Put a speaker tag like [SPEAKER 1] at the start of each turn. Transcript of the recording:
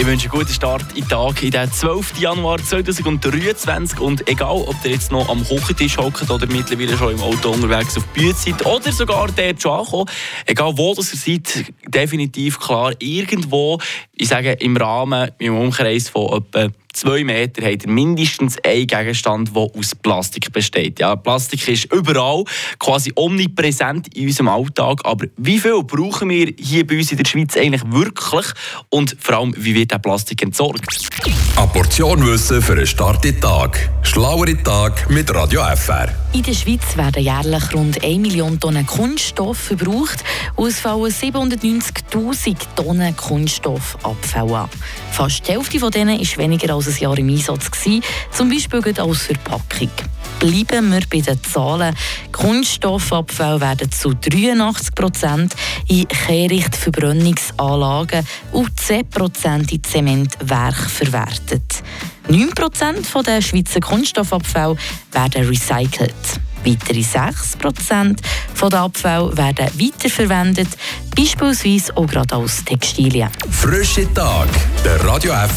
[SPEAKER 1] Ich wünsche einen guten Start in den Tag, in den 12. Januar 2023. Und egal, ob ihr jetzt noch am Hochentisch hockt oder mittlerweile schon im Auto unterwegs auf die Bühne seid oder sogar dort schon angekommen, egal wo ihr seid, definitiv klar, irgendwo, ich sage im Rahmen, im Umkreis von etwa zwei Meter habt ihr mindestens einen Gegenstand, der aus Plastik besteht. Ja, Plastik ist überall, quasi omnipräsent in unserem Alltag. Aber wie viel brauchen wir hier bei uns in der Schweiz eigentlich wirklich? Und vor allem, wie wird der Plastik entsorgt?
[SPEAKER 2] Eine Portion Wissen für einen starken Tag. Schlauere Tag mit Radio FR.
[SPEAKER 3] In der Schweiz werden jährlich rund 1 Million Tonnen Kunststoff verbraucht und es fallen 790'000 Tonnen Kunststoffabfall an. Fast die Hälfte von denen ist weniger als ein Jahr im Einsatz gewesen, zum Beispiel als Verpackung. Bleiben wir bei den Zahlen. Kunststoffabfälle werden zu 83 Prozent in Kehrichtverbrennungsanlagen und 10 Prozent in Zementwerk verwertet. 9 Prozent der Schweizer Kunststoffabfälle werden recycelt. Weitere 6 Prozent der Abfälle werden weiterverwendet, beispielsweise auch gerade als Textilien.
[SPEAKER 2] Frische Tag, der Radio FR